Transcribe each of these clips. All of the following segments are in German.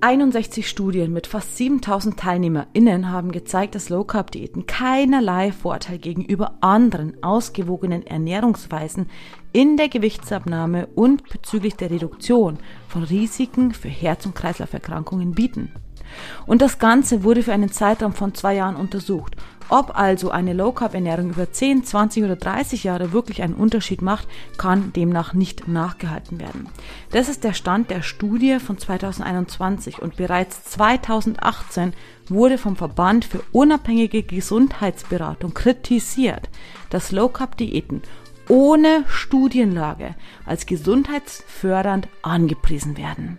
61 Studien mit fast 7000 TeilnehmerInnen haben gezeigt, dass Low Carb Diäten keinerlei Vorteil gegenüber anderen ausgewogenen Ernährungsweisen in der Gewichtsabnahme und bezüglich der Reduktion von Risiken für Herz- und Kreislauferkrankungen bieten. Und das Ganze wurde für einen Zeitraum von zwei Jahren untersucht. Ob also eine Low Carb Ernährung über 10, 20 oder 30 Jahre wirklich einen Unterschied macht, kann demnach nicht nachgehalten werden. Das ist der Stand der Studie von 2021 und bereits 2018 wurde vom Verband für unabhängige Gesundheitsberatung kritisiert, dass Low Carb Diäten ohne Studienlage als gesundheitsfördernd angepriesen werden.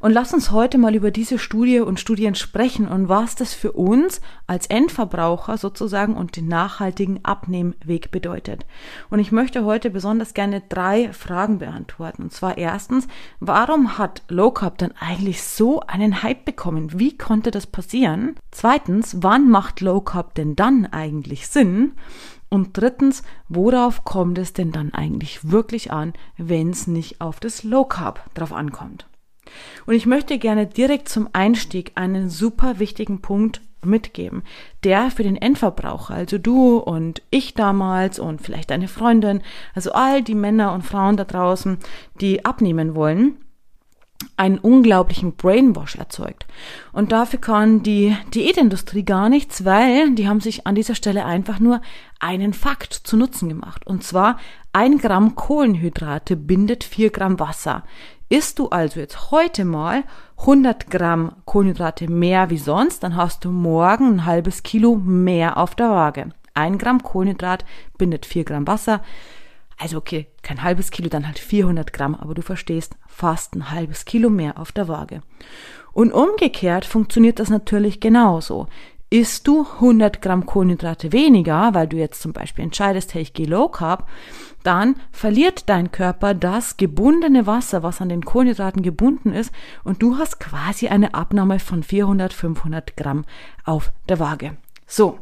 Und lass uns heute mal über diese Studie und Studien sprechen und was das für uns als Endverbraucher sozusagen und den nachhaltigen Abnehmweg bedeutet. Und ich möchte heute besonders gerne drei Fragen beantworten. Und zwar erstens, warum hat Low Carb dann eigentlich so einen Hype bekommen? Wie konnte das passieren? Zweitens, wann macht Low Carb denn dann eigentlich Sinn? Und drittens, worauf kommt es denn dann eigentlich wirklich an, wenn es nicht auf das Low Carb drauf ankommt? Und ich möchte gerne direkt zum Einstieg einen super wichtigen Punkt mitgeben, der für den Endverbraucher, also du und ich damals und vielleicht deine Freundin, also all die Männer und Frauen da draußen, die abnehmen wollen, einen unglaublichen Brainwash erzeugt. Und dafür kann die Diätindustrie gar nichts, weil die haben sich an dieser Stelle einfach nur einen Fakt zu Nutzen gemacht. Und zwar ein Gramm Kohlenhydrate bindet vier Gramm Wasser. Isst du also jetzt heute mal 100 Gramm Kohlenhydrate mehr wie sonst, dann hast du morgen ein halbes Kilo mehr auf der Waage. Ein Gramm Kohlenhydrat bindet 4 Gramm Wasser. Also okay, kein halbes Kilo, dann halt 400 Gramm, aber du verstehst, fast ein halbes Kilo mehr auf der Waage. Und umgekehrt funktioniert das natürlich genauso. Isst du 100 Gramm Kohlenhydrate weniger, weil du jetzt zum Beispiel entscheidest, hey, ich gehe Low Carb, dann verliert dein Körper das gebundene Wasser, was an den Kohlenhydraten gebunden ist, und du hast quasi eine Abnahme von 400, 500 Gramm auf der Waage. So,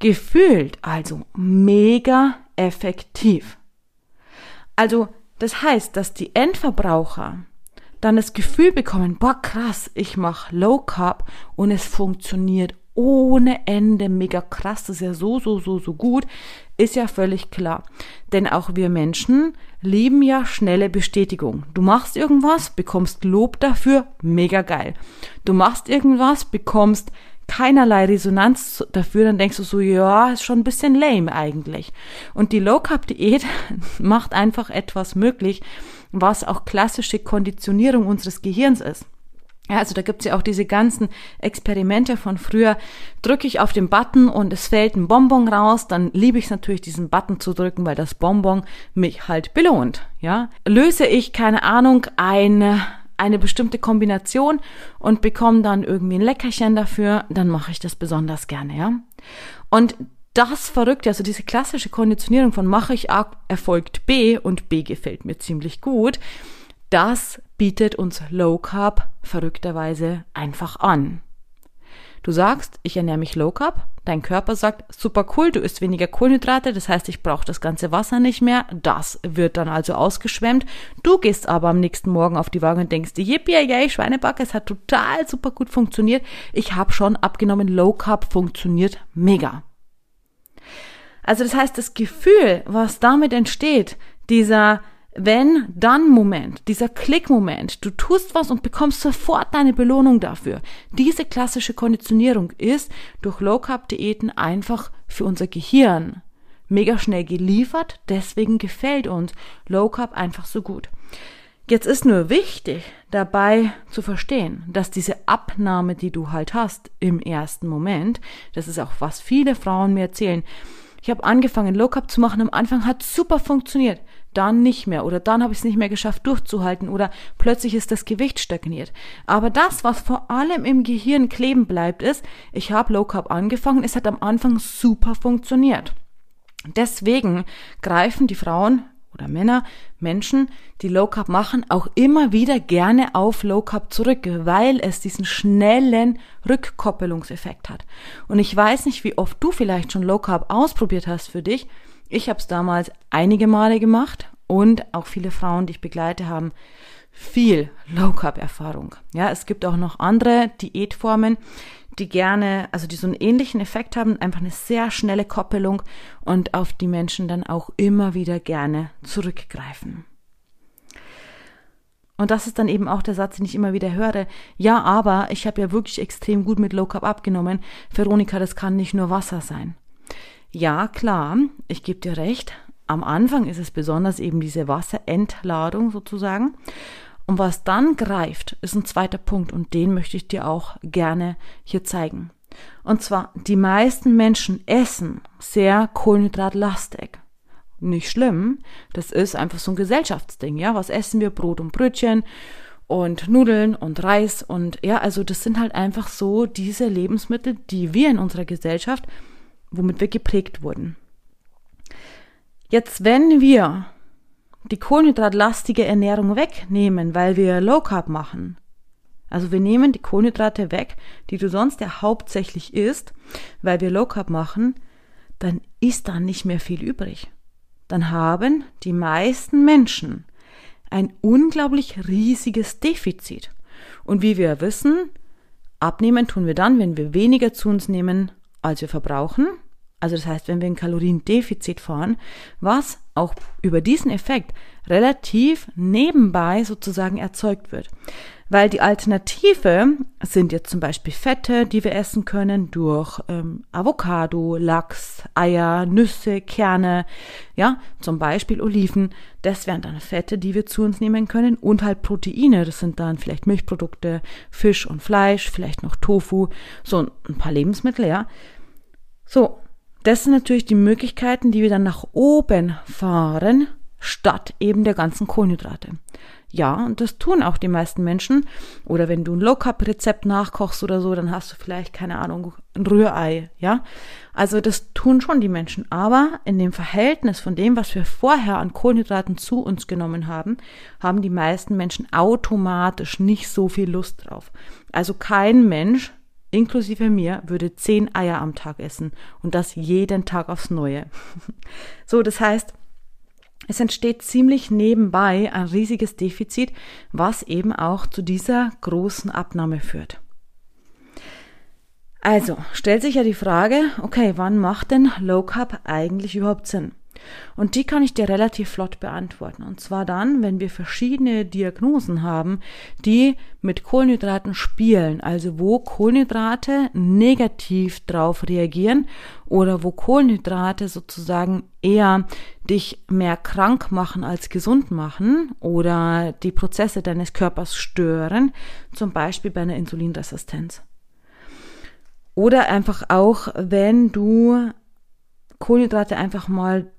gefühlt also mega effektiv. Also, das heißt, dass die Endverbraucher dann das Gefühl bekommen, boah krass, ich mache Low Carb und es funktioniert ohne Ende mega krass, das ist ja so, so, so, so gut, ist ja völlig klar. Denn auch wir Menschen lieben ja schnelle Bestätigung. Du machst irgendwas, bekommst Lob dafür, mega geil. Du machst irgendwas, bekommst keinerlei Resonanz dafür, dann denkst du so, ja, ist schon ein bisschen lame eigentlich. Und die Low Carb Diät macht einfach etwas möglich, was auch klassische Konditionierung unseres Gehirns ist. Ja, also da gibt's ja auch diese ganzen Experimente von früher. Drücke ich auf den Button und es fällt ein Bonbon raus, dann liebe ich es natürlich, diesen Button zu drücken, weil das Bonbon mich halt belohnt. Ja, löse ich keine Ahnung eine eine bestimmte Kombination und bekomme dann irgendwie ein Leckerchen dafür, dann mache ich das besonders gerne. Ja, und das Verrückte, also diese klassische Konditionierung von mache ich A, erfolgt B und B gefällt mir ziemlich gut das bietet uns Low Carb verrückterweise einfach an. Du sagst, ich ernähre mich Low Carb, dein Körper sagt, super cool, du isst weniger Kohlenhydrate, das heißt, ich brauche das ganze Wasser nicht mehr, das wird dann also ausgeschwemmt. Du gehst aber am nächsten Morgen auf die Waage und denkst yippie, yay, Schweinebacke, es hat total super gut funktioniert, ich habe schon abgenommen, Low Carb funktioniert mega. Also das heißt, das Gefühl, was damit entsteht, dieser wenn dann Moment, dieser Klickmoment, du tust was und bekommst sofort deine Belohnung dafür. Diese klassische Konditionierung ist durch Low Carb Diäten einfach für unser Gehirn mega schnell geliefert, deswegen gefällt uns Low Carb einfach so gut. Jetzt ist nur wichtig dabei zu verstehen, dass diese Abnahme, die du halt hast im ersten Moment, das ist auch was viele Frauen mir erzählen. Ich habe angefangen Low Carb zu machen, am Anfang hat super funktioniert dann nicht mehr oder dann habe ich es nicht mehr geschafft durchzuhalten oder plötzlich ist das Gewicht stagniert. Aber das, was vor allem im Gehirn kleben bleibt, ist, ich habe Low Carb angefangen, es hat am Anfang super funktioniert. Deswegen greifen die Frauen oder Männer, Menschen, die Low Carb machen, auch immer wieder gerne auf Low Carb zurück, weil es diesen schnellen Rückkoppelungseffekt hat. Und ich weiß nicht, wie oft du vielleicht schon Low Carb ausprobiert hast für dich. Ich habe es damals einige Male gemacht und auch viele Frauen, die ich begleite, haben viel Low Carb Erfahrung. Ja, es gibt auch noch andere Diätformen, die gerne, also die so einen ähnlichen Effekt haben, einfach eine sehr schnelle Koppelung und auf die Menschen dann auch immer wieder gerne zurückgreifen. Und das ist dann eben auch der Satz, den ich immer wieder höre. Ja, aber ich habe ja wirklich extrem gut mit Low Carb abgenommen. Veronika, das kann nicht nur Wasser sein. Ja, klar, ich gebe dir recht. Am Anfang ist es besonders eben diese Wasserentladung sozusagen. Und was dann greift, ist ein zweiter Punkt und den möchte ich dir auch gerne hier zeigen. Und zwar, die meisten Menschen essen sehr kohlenhydratlastig. Nicht schlimm, das ist einfach so ein Gesellschaftsding, ja. Was essen wir? Brot und Brötchen und Nudeln und Reis und ja, also das sind halt einfach so diese Lebensmittel, die wir in unserer Gesellschaft, womit wir geprägt wurden. Jetzt, wenn wir die kohlenhydratlastige Ernährung wegnehmen, weil wir Low Carb machen. Also wir nehmen die Kohlenhydrate weg, die du sonst ja hauptsächlich isst, weil wir Low Carb machen, dann ist da nicht mehr viel übrig. Dann haben die meisten Menschen ein unglaublich riesiges Defizit. Und wie wir wissen, abnehmen tun wir dann, wenn wir weniger zu uns nehmen, als wir verbrauchen. Also das heißt, wenn wir ein Kaloriendefizit fahren, was auch über diesen Effekt relativ nebenbei sozusagen erzeugt wird. Weil die Alternative sind jetzt zum Beispiel Fette, die wir essen können durch ähm, Avocado, Lachs, Eier, Nüsse, Kerne, ja, zum Beispiel Oliven. Das wären dann Fette, die wir zu uns nehmen können und halt Proteine. Das sind dann vielleicht Milchprodukte, Fisch und Fleisch, vielleicht noch Tofu, so ein paar Lebensmittel, ja. So, das sind natürlich die Möglichkeiten, die wir dann nach oben fahren, statt eben der ganzen Kohlenhydrate. Ja, und das tun auch die meisten Menschen. Oder wenn du ein Low-Carb-Rezept nachkochst oder so, dann hast du vielleicht, keine Ahnung, ein Rührei, ja. Also das tun schon die Menschen. Aber in dem Verhältnis von dem, was wir vorher an Kohlenhydraten zu uns genommen haben, haben die meisten Menschen automatisch nicht so viel Lust drauf. Also kein Mensch inklusive mir, würde zehn Eier am Tag essen und das jeden Tag aufs Neue. so, das heißt, es entsteht ziemlich nebenbei ein riesiges Defizit, was eben auch zu dieser großen Abnahme führt. Also stellt sich ja die Frage, okay, wann macht denn Low Carb eigentlich überhaupt Sinn? Und die kann ich dir relativ flott beantworten. Und zwar dann, wenn wir verschiedene Diagnosen haben, die mit Kohlenhydraten spielen, also wo Kohlenhydrate negativ drauf reagieren oder wo Kohlenhydrate sozusagen eher dich mehr krank machen als gesund machen oder die Prozesse deines Körpers stören, zum Beispiel bei einer Insulinresistenz. Oder einfach auch, wenn du Kohlenhydrate einfach mal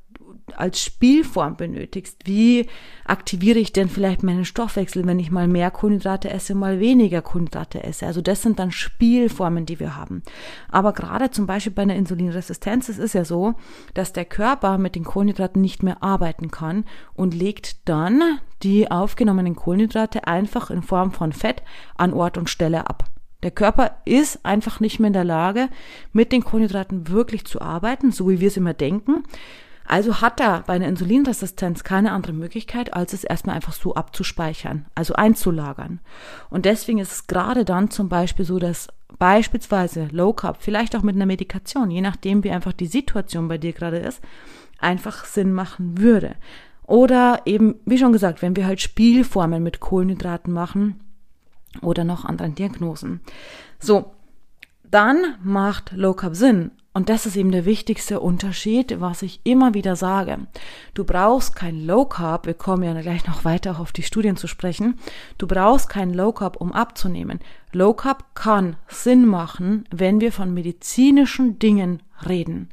als Spielform benötigst. Wie aktiviere ich denn vielleicht meinen Stoffwechsel, wenn ich mal mehr Kohlenhydrate esse, mal weniger Kohlenhydrate esse? Also das sind dann Spielformen, die wir haben. Aber gerade zum Beispiel bei einer Insulinresistenz, es ist ja so, dass der Körper mit den Kohlenhydraten nicht mehr arbeiten kann und legt dann die aufgenommenen Kohlenhydrate einfach in Form von Fett an Ort und Stelle ab. Der Körper ist einfach nicht mehr in der Lage, mit den Kohlenhydraten wirklich zu arbeiten, so wie wir es immer denken. Also hat er bei einer Insulinresistenz keine andere Möglichkeit, als es erstmal einfach so abzuspeichern, also einzulagern. Und deswegen ist es gerade dann zum Beispiel so, dass beispielsweise Low Carb, vielleicht auch mit einer Medikation, je nachdem wie einfach die Situation bei dir gerade ist, einfach Sinn machen würde. Oder eben, wie schon gesagt, wenn wir halt Spielformen mit Kohlenhydraten machen oder noch anderen Diagnosen. So, dann macht Low Carb Sinn. Und das ist eben der wichtigste Unterschied, was ich immer wieder sage. Du brauchst kein Low Carb, wir kommen ja gleich noch weiter auf die Studien zu sprechen. Du brauchst kein Low Carb, um abzunehmen. Low Carb kann Sinn machen, wenn wir von medizinischen Dingen reden.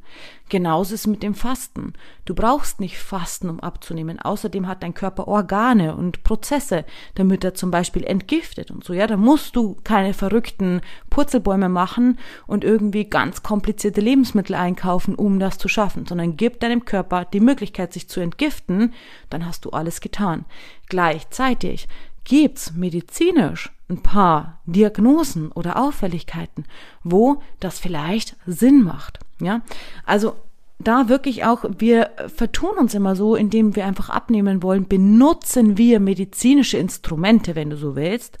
Genauso ist mit dem Fasten. Du brauchst nicht fasten, um abzunehmen. Außerdem hat dein Körper Organe und Prozesse, damit er zum Beispiel entgiftet und so. Ja, da musst du keine verrückten Purzelbäume machen und irgendwie ganz komplizierte Lebensmittel einkaufen, um das zu schaffen, sondern gib deinem Körper die Möglichkeit, sich zu entgiften, dann hast du alles getan. Gleichzeitig gibt's medizinisch ein paar Diagnosen oder Auffälligkeiten, wo das vielleicht Sinn macht. Ja, also da wirklich auch, wir vertun uns immer so, indem wir einfach abnehmen wollen, benutzen wir medizinische Instrumente, wenn du so willst,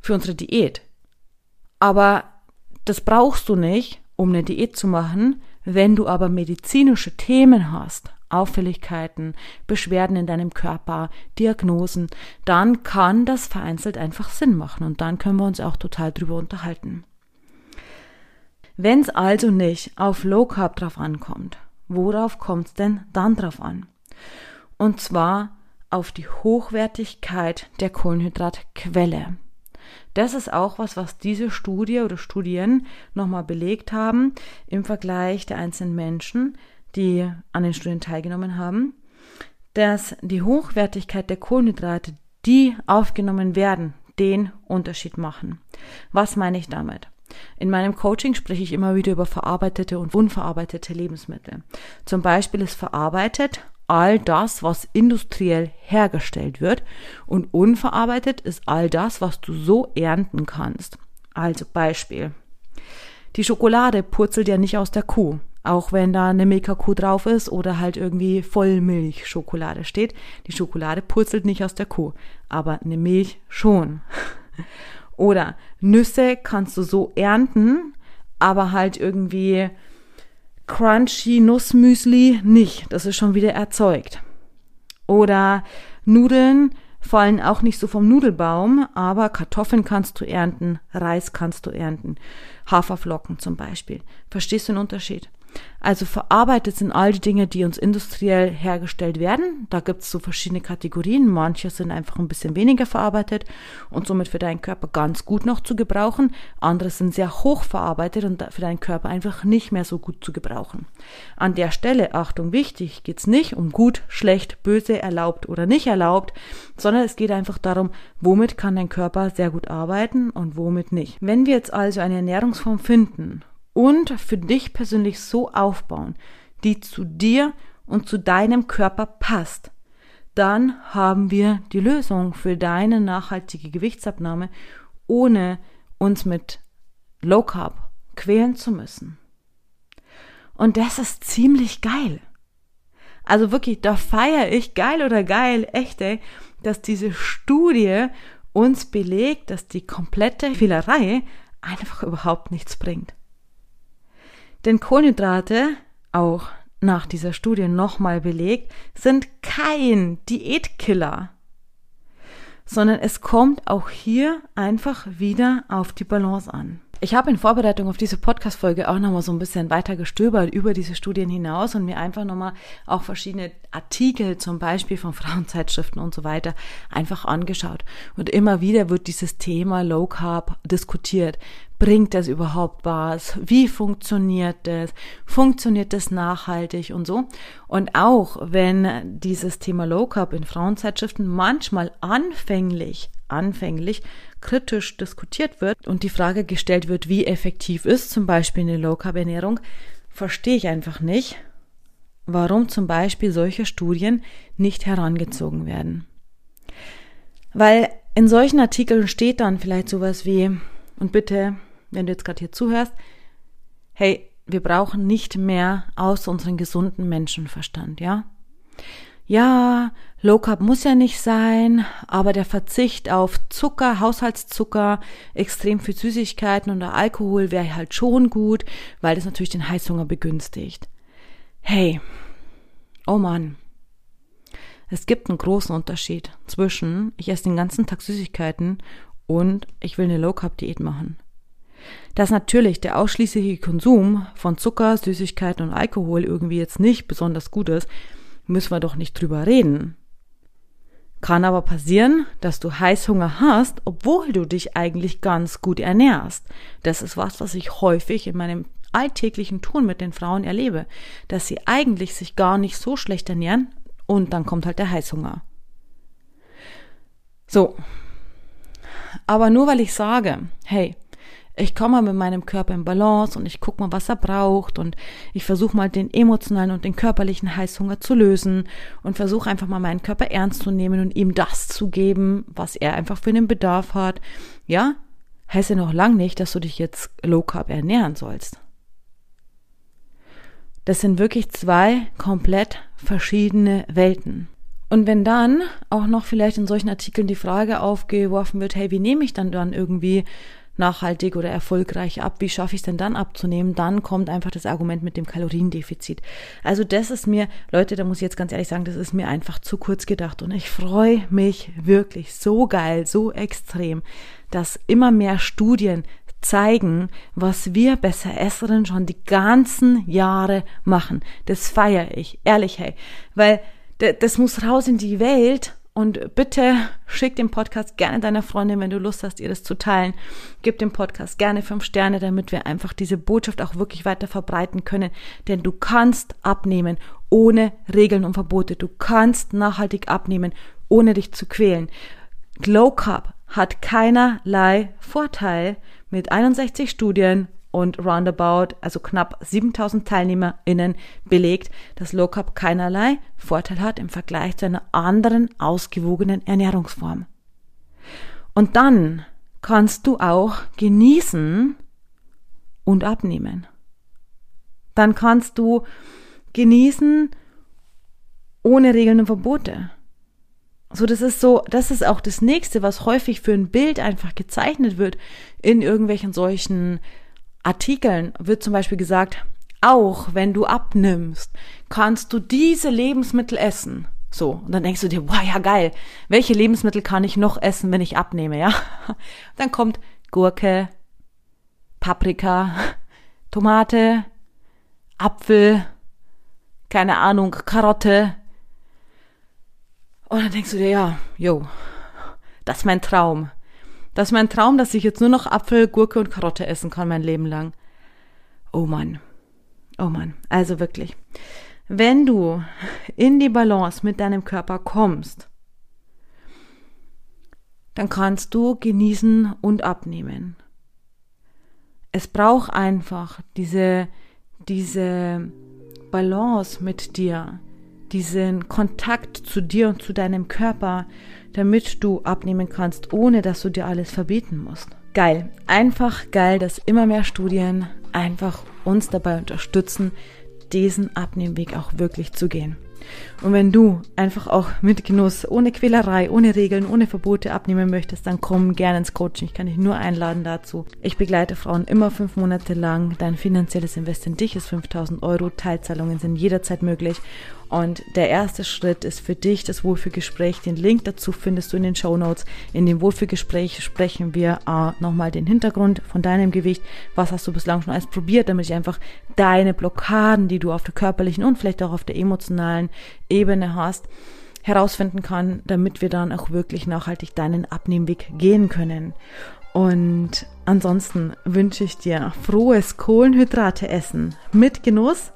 für unsere Diät. Aber das brauchst du nicht, um eine Diät zu machen, wenn du aber medizinische Themen hast, Auffälligkeiten, Beschwerden in deinem Körper, Diagnosen, dann kann das vereinzelt einfach Sinn machen und dann können wir uns auch total drüber unterhalten. Wenn es also nicht auf Low Carb drauf ankommt, worauf kommt es denn dann drauf an? Und zwar auf die Hochwertigkeit der Kohlenhydratquelle. Das ist auch was, was diese Studie oder Studien nochmal belegt haben im Vergleich der einzelnen Menschen, die an den Studien teilgenommen haben, dass die Hochwertigkeit der Kohlenhydrate, die aufgenommen werden, den Unterschied machen. Was meine ich damit? In meinem Coaching spreche ich immer wieder über verarbeitete und unverarbeitete Lebensmittel. Zum Beispiel ist verarbeitet all das, was industriell hergestellt wird und unverarbeitet ist all das, was du so ernten kannst. Also Beispiel. Die Schokolade purzelt ja nicht aus der Kuh auch wenn da eine Milka-Kuh drauf ist oder halt irgendwie Vollmilchschokolade steht. Die Schokolade purzelt nicht aus der Kuh, aber eine Milch schon. Oder Nüsse kannst du so ernten, aber halt irgendwie crunchy Nussmüsli nicht. Das ist schon wieder erzeugt. Oder Nudeln fallen auch nicht so vom Nudelbaum, aber Kartoffeln kannst du ernten, Reis kannst du ernten, Haferflocken zum Beispiel. Verstehst du den Unterschied? Also verarbeitet sind all die Dinge, die uns industriell hergestellt werden. Da gibt es so verschiedene Kategorien. Manche sind einfach ein bisschen weniger verarbeitet und somit für deinen Körper ganz gut noch zu gebrauchen. Andere sind sehr hoch verarbeitet und für deinen Körper einfach nicht mehr so gut zu gebrauchen. An der Stelle, Achtung, wichtig, geht es nicht um gut, schlecht, böse, erlaubt oder nicht erlaubt, sondern es geht einfach darum, womit kann dein Körper sehr gut arbeiten und womit nicht. Wenn wir jetzt also eine Ernährungsform finden, und für dich persönlich so aufbauen, die zu dir und zu deinem Körper passt, dann haben wir die Lösung für deine nachhaltige Gewichtsabnahme, ohne uns mit Low Carb quälen zu müssen. Und das ist ziemlich geil. Also wirklich, da feiere ich geil oder geil, echt, ey, dass diese Studie uns belegt, dass die komplette Fehlerei einfach überhaupt nichts bringt. Denn Kohlenhydrate, auch nach dieser Studie nochmal belegt, sind kein Diätkiller, sondern es kommt auch hier einfach wieder auf die Balance an. Ich habe in Vorbereitung auf diese Podcast-Folge auch nochmal so ein bisschen weiter gestöbert über diese Studien hinaus und mir einfach nochmal auch verschiedene Artikel, zum Beispiel von Frauenzeitschriften und so weiter, einfach angeschaut. Und immer wieder wird dieses Thema Low Carb diskutiert. Bringt das überhaupt was? Wie funktioniert das? Funktioniert das nachhaltig und so? Und auch wenn dieses Thema Low Carb in Frauenzeitschriften manchmal anfänglich, anfänglich kritisch diskutiert wird und die Frage gestellt wird, wie effektiv ist zum Beispiel eine Low Carb Ernährung, verstehe ich einfach nicht, warum zum Beispiel solche Studien nicht herangezogen werden. Weil in solchen Artikeln steht dann vielleicht sowas wie, und bitte wenn du jetzt gerade hier zuhörst, hey, wir brauchen nicht mehr aus unserem gesunden Menschenverstand, ja? Ja, Low Carb muss ja nicht sein, aber der Verzicht auf Zucker, Haushaltszucker, extrem viel Süßigkeiten und Alkohol wäre halt schon gut, weil das natürlich den Heißhunger begünstigt. Hey, oh Mann, es gibt einen großen Unterschied zwischen ich esse den ganzen Tag Süßigkeiten und ich will eine Low Carb Diät machen. Dass natürlich der ausschließliche Konsum von Zucker, Süßigkeiten und Alkohol irgendwie jetzt nicht besonders gut ist, müssen wir doch nicht drüber reden. Kann aber passieren, dass du Heißhunger hast, obwohl du dich eigentlich ganz gut ernährst. Das ist was, was ich häufig in meinem alltäglichen Tun mit den Frauen erlebe, dass sie eigentlich sich gar nicht so schlecht ernähren und dann kommt halt der Heißhunger. So. Aber nur weil ich sage, hey, ich komme mal mit meinem Körper in Balance und ich gucke mal, was er braucht und ich versuche mal den emotionalen und den körperlichen Heißhunger zu lösen und versuche einfach mal meinen Körper ernst zu nehmen und ihm das zu geben, was er einfach für den Bedarf hat. Ja, heißt ja noch lang nicht, dass du dich jetzt low carb ernähren sollst. Das sind wirklich zwei komplett verschiedene Welten. Und wenn dann auch noch vielleicht in solchen Artikeln die Frage aufgeworfen wird, hey, wie nehme ich dann dann irgendwie nachhaltig oder erfolgreich ab, wie schaffe ich es denn dann abzunehmen, dann kommt einfach das Argument mit dem Kaloriendefizit. Also das ist mir, Leute, da muss ich jetzt ganz ehrlich sagen, das ist mir einfach zu kurz gedacht. Und ich freue mich wirklich so geil, so extrem, dass immer mehr Studien zeigen, was wir besser Esserinnen schon die ganzen Jahre machen. Das feiere ich, ehrlich, hey, weil das muss raus in die Welt und bitte schick den Podcast gerne deiner Freundin, wenn du Lust hast, ihr das zu teilen. Gib dem Podcast gerne fünf Sterne, damit wir einfach diese Botschaft auch wirklich weiter verbreiten können. Denn du kannst abnehmen ohne Regeln und Verbote. Du kannst nachhaltig abnehmen, ohne dich zu quälen. Glow Carb hat keinerlei Vorteil mit 61 Studien und roundabout, also knapp 7000 TeilnehmerInnen belegt, dass Low Carb keinerlei Vorteil hat im Vergleich zu einer anderen ausgewogenen Ernährungsform. Und dann kannst du auch genießen und abnehmen. Dann kannst du genießen ohne Regeln und Verbote. So, das ist so, das ist auch das nächste, was häufig für ein Bild einfach gezeichnet wird in irgendwelchen solchen Artikeln wird zum Beispiel gesagt, auch wenn du abnimmst, kannst du diese Lebensmittel essen. So, und dann denkst du dir, wow, ja geil, welche Lebensmittel kann ich noch essen, wenn ich abnehme, ja? Dann kommt Gurke, Paprika, Tomate, Apfel, keine Ahnung, Karotte. Und dann denkst du dir, ja, jo, das ist mein Traum. Das ist mein Traum, dass ich jetzt nur noch Apfel, Gurke und Karotte essen kann mein Leben lang. Oh Mann. Oh Mann. Also wirklich. Wenn du in die Balance mit deinem Körper kommst, dann kannst du genießen und abnehmen. Es braucht einfach diese, diese Balance mit dir, diesen Kontakt zu dir und zu deinem Körper, damit du abnehmen kannst, ohne dass du dir alles verbieten musst. Geil, einfach geil, dass immer mehr Studien einfach uns dabei unterstützen, diesen Abnehmweg auch wirklich zu gehen. Und wenn du einfach auch mit Genuss, ohne Quälerei, ohne Regeln, ohne Verbote abnehmen möchtest, dann komm gerne ins Coaching. Ich kann dich nur einladen dazu. Ich begleite Frauen immer fünf Monate lang. Dein finanzielles Invest in dich ist 5000 Euro. Teilzahlungen sind jederzeit möglich. Und der erste Schritt ist für dich das Wohlfühlgespräch. Den Link dazu findest du in den Show Notes. In dem Wohlfühlgespräch sprechen wir äh, nochmal den Hintergrund von deinem Gewicht. Was hast du bislang schon alles probiert, damit ich einfach deine Blockaden, die du auf der körperlichen und vielleicht auch auf der emotionalen Ebene hast, herausfinden kann, damit wir dann auch wirklich nachhaltig deinen Abnehmweg gehen können. Und ansonsten wünsche ich dir frohes Kohlenhydrate essen mit Genuss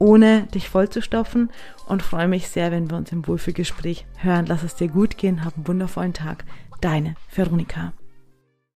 ohne dich vollzustopfen und freue mich sehr, wenn wir uns im Wohlfühlgespräch hören. Lass es dir gut gehen, hab einen wundervollen Tag. Deine Veronika.